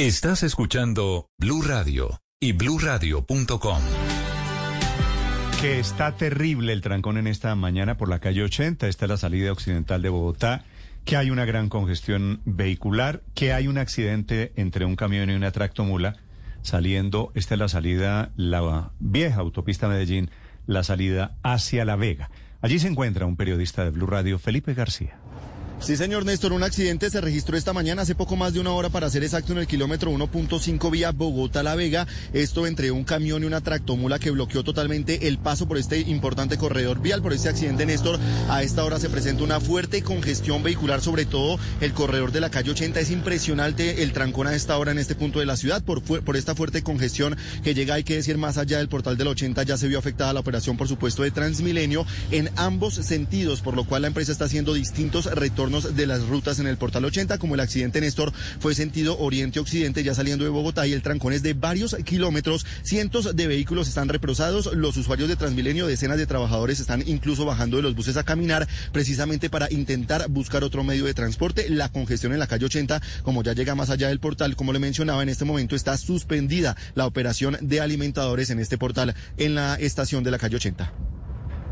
Estás escuchando Blue Radio y bluradio.com. Que está terrible el trancón en esta mañana por la calle 80. Esta es la salida occidental de Bogotá. Que hay una gran congestión vehicular. Que hay un accidente entre un camión y una tractomula saliendo. Esta es la salida, la vieja autopista Medellín, la salida hacia La Vega. Allí se encuentra un periodista de Blue Radio, Felipe García. Sí, señor Néstor, un accidente se registró esta mañana hace poco más de una hora para ser exacto en el kilómetro 1.5 vía Bogotá-La Vega. Esto entre un camión y una tractomula que bloqueó totalmente el paso por este importante corredor vial. Por este accidente, Néstor, a esta hora se presenta una fuerte congestión vehicular, sobre todo el corredor de la calle 80. Es impresionante el trancón a esta hora en este punto de la ciudad por, por esta fuerte congestión que llega, hay que decir, más allá del portal del 80. Ya se vio afectada la operación, por supuesto, de Transmilenio en ambos sentidos, por lo cual la empresa está haciendo distintos retornos de las rutas en el portal 80, como el accidente Néstor fue sentido oriente-occidente, ya saliendo de Bogotá y el trancón es de varios kilómetros. Cientos de vehículos están reprosados. Los usuarios de Transmilenio, decenas de trabajadores están incluso bajando de los buses a caminar precisamente para intentar buscar otro medio de transporte. La congestión en la calle 80, como ya llega más allá del portal, como le mencionaba, en este momento está suspendida la operación de alimentadores en este portal en la estación de la calle 80.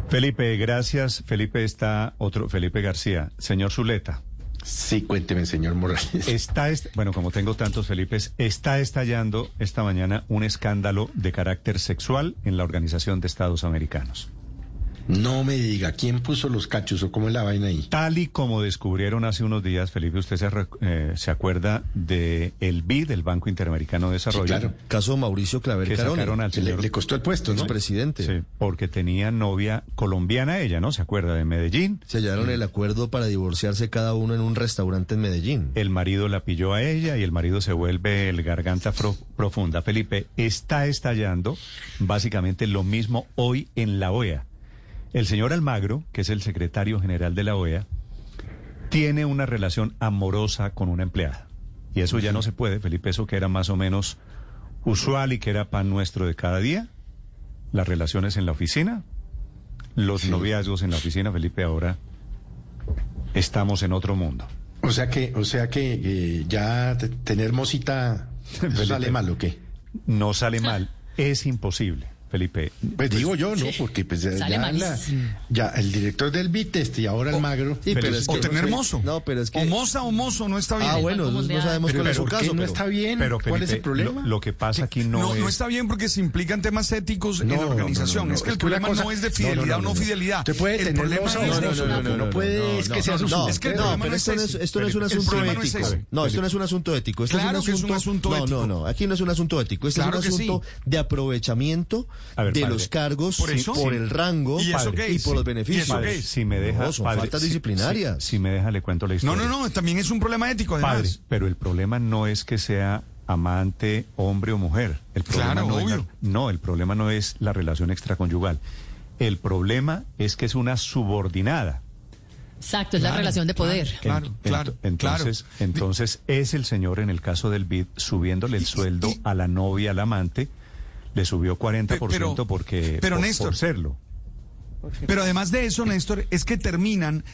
Felipe, gracias. Felipe está otro, Felipe García. Señor Zuleta. Sí, cuénteme, señor Morales. Está, bueno, como tengo tantos Felipes, está estallando esta mañana un escándalo de carácter sexual en la Organización de Estados Americanos. No me diga, ¿quién puso los cachos o cómo es la vaina ahí? Tal y como descubrieron hace unos días, Felipe, usted se, eh, se acuerda de el BID, el Banco Interamericano de Desarrollo. Sí, claro. Caso Mauricio Claver que sacaron al señor, le, costó el puesto, ¿no? presidente. Sí, porque tenía novia colombiana ella, ¿no? ¿Se acuerda de Medellín? Sellaron el acuerdo para divorciarse cada uno en un restaurante en Medellín. El marido la pilló a ella y el marido se vuelve el garganta profunda. Felipe, está estallando básicamente lo mismo hoy en la OEA. El señor Almagro, que es el secretario general de la OEA, tiene una relación amorosa con una empleada. Y eso ya no se puede, Felipe, eso que era más o menos usual y que era pan nuestro de cada día. Las relaciones en la oficina, los noviazgos en la oficina, Felipe, ahora estamos en otro mundo. O sea que, o sea que eh, ya tener mosita sale mal o qué? No sale mal, es imposible. Felipe. Pues digo yo, ¿no? Porque pues ya, el director del BIT este y ahora el magro. o tener mozo. No, pero es que... O moza o mozo no está bien. Ah, bueno, no sabemos cuál es su caso. no está bien. Pero ¿Cuál es el problema? Lo, que pasa aquí no, no es... No está bien porque se implican temas éticos en la organización. es que el problema no es de fidelidad o no fidelidad. Te puede el problema es no, no, no, puede es que sea No, es que no, pero esto no es un asunto ético. No, esto no es un asunto ético. Esto es un asunto No, no, no, aquí no es un asunto ético. Este es un asunto de aprovechamiento de los cargos por, el rango ¿Y, por los beneficios. si me deja, son faltas disciplinarias. Si, me deja, le cuento la historia. No, no, no, también es un problema ético, además. pero el problema no es que sea amante, hombre o mujer. El problema claro, no obvio. no, el problema no es la relación extraconyugal. El problema es que es una subordinada. Exacto, es la relación de poder. claro, claro. Entonces, entonces es el señor en el caso del BID subiéndole el sueldo a la novia, al amante, le subió 40% porque pero por, Néstor, serlo. Pero además de eso, Néstor, es que terminan